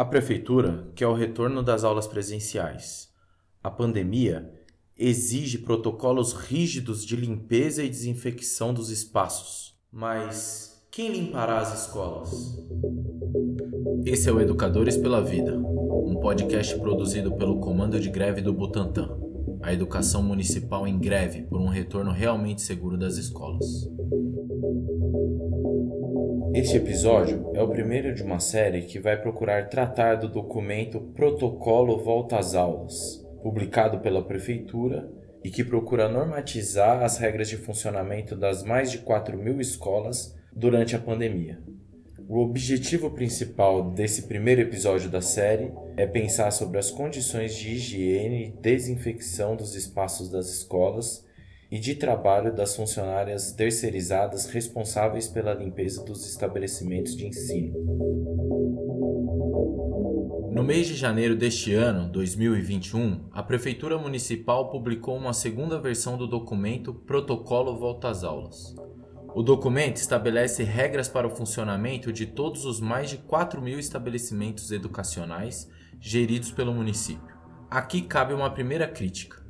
A prefeitura quer o retorno das aulas presenciais. A pandemia exige protocolos rígidos de limpeza e desinfecção dos espaços. Mas quem limpará as escolas? Esse é o Educadores pela Vida, um podcast produzido pelo Comando de Greve do Butantã, a educação municipal em greve por um retorno realmente seguro das escolas. Este episódio é o primeiro de uma série que vai procurar tratar do documento Protocolo Volta às Aulas, publicado pela Prefeitura e que procura normatizar as regras de funcionamento das mais de 4 mil escolas durante a pandemia. O objetivo principal desse primeiro episódio da série é pensar sobre as condições de higiene e desinfecção dos espaços das escolas e de trabalho das funcionárias terceirizadas responsáveis pela limpeza dos estabelecimentos de ensino. No mês de janeiro deste ano, 2021, a Prefeitura Municipal publicou uma segunda versão do documento Protocolo Volta às Aulas. O documento estabelece regras para o funcionamento de todos os mais de 4 mil estabelecimentos educacionais geridos pelo município. Aqui cabe uma primeira crítica.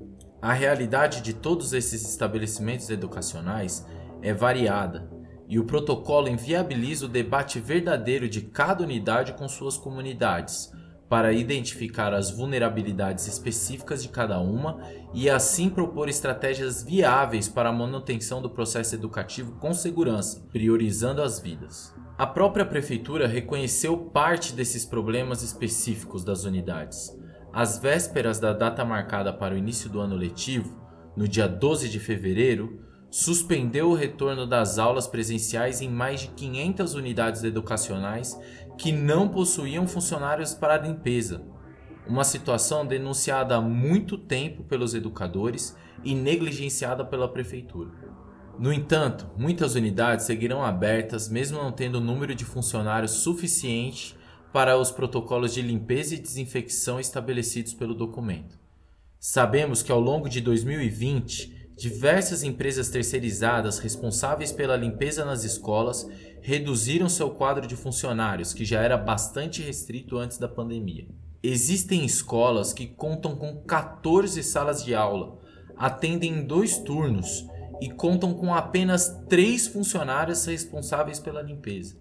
A realidade de todos esses estabelecimentos educacionais é variada e o protocolo inviabiliza o debate verdadeiro de cada unidade com suas comunidades, para identificar as vulnerabilidades específicas de cada uma e assim propor estratégias viáveis para a manutenção do processo educativo com segurança, priorizando as vidas. A própria prefeitura reconheceu parte desses problemas específicos das unidades às vésperas da data marcada para o início do ano letivo, no dia 12 de fevereiro, suspendeu o retorno das aulas presenciais em mais de 500 unidades educacionais que não possuíam funcionários para a limpeza, uma situação denunciada há muito tempo pelos educadores e negligenciada pela prefeitura. No entanto, muitas unidades seguirão abertas mesmo não tendo número de funcionários suficiente para os protocolos de limpeza e desinfecção estabelecidos pelo documento. Sabemos que ao longo de 2020, diversas empresas terceirizadas responsáveis pela limpeza nas escolas reduziram seu quadro de funcionários, que já era bastante restrito antes da pandemia. Existem escolas que contam com 14 salas de aula, atendem em dois turnos e contam com apenas três funcionários responsáveis pela limpeza.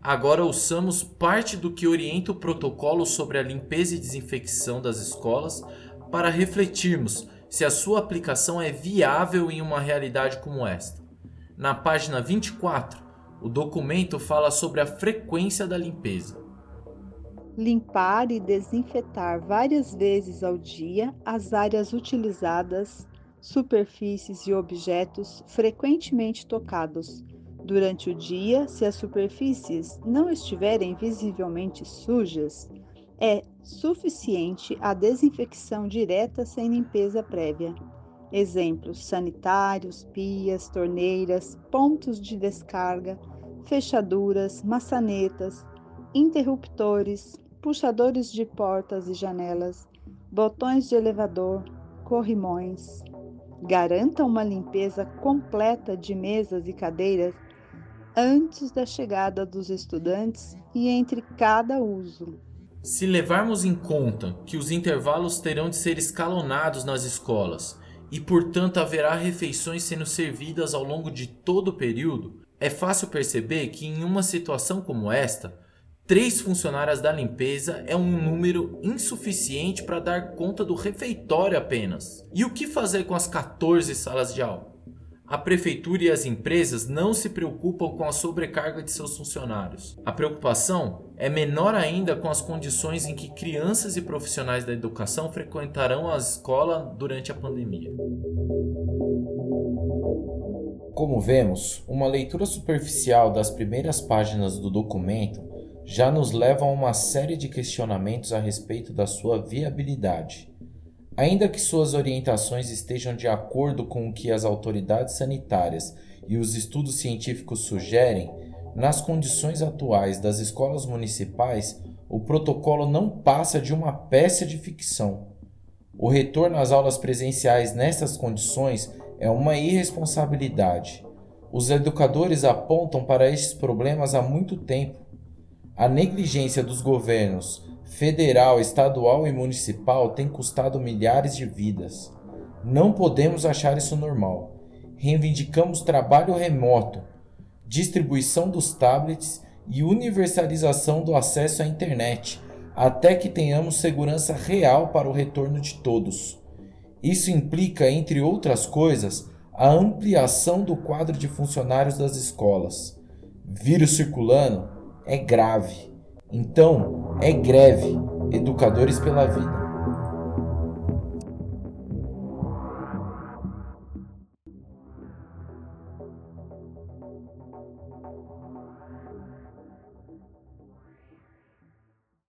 Agora ouçamos parte do que orienta o protocolo sobre a limpeza e desinfecção das escolas para refletirmos se a sua aplicação é viável em uma realidade como esta. Na página 24, o documento fala sobre a frequência da limpeza. Limpar e desinfetar várias vezes ao dia as áreas utilizadas, superfícies e objetos frequentemente tocados Durante o dia, se as superfícies não estiverem visivelmente sujas, é suficiente a desinfecção direta sem limpeza prévia. Exemplos: sanitários, pias, torneiras, pontos de descarga, fechaduras, maçanetas, interruptores, puxadores de portas e janelas, botões de elevador, corrimões. Garanta uma limpeza completa de mesas e cadeiras antes da chegada dos estudantes e entre cada uso. Se levarmos em conta que os intervalos terão de ser escalonados nas escolas e, portanto, haverá refeições sendo servidas ao longo de todo o período, é fácil perceber que, em uma situação como esta, três funcionárias da limpeza é um número insuficiente para dar conta do refeitório apenas. E o que fazer com as 14 salas de aula? A prefeitura e as empresas não se preocupam com a sobrecarga de seus funcionários. A preocupação é menor ainda com as condições em que crianças e profissionais da educação frequentarão a escola durante a pandemia. Como vemos, uma leitura superficial das primeiras páginas do documento já nos leva a uma série de questionamentos a respeito da sua viabilidade. Ainda que suas orientações estejam de acordo com o que as autoridades sanitárias e os estudos científicos sugerem, nas condições atuais das escolas municipais, o protocolo não passa de uma peça de ficção. O retorno às aulas presenciais nessas condições é uma irresponsabilidade. Os educadores apontam para estes problemas há muito tempo. A negligência dos governos federal, estadual e municipal tem custado milhares de vidas. Não podemos achar isso normal. Reivindicamos trabalho remoto, distribuição dos tablets e universalização do acesso à internet, até que tenhamos segurança real para o retorno de todos. Isso implica, entre outras coisas, a ampliação do quadro de funcionários das escolas. Vírus circulando é grave. Então, é greve. Educadores pela Vida.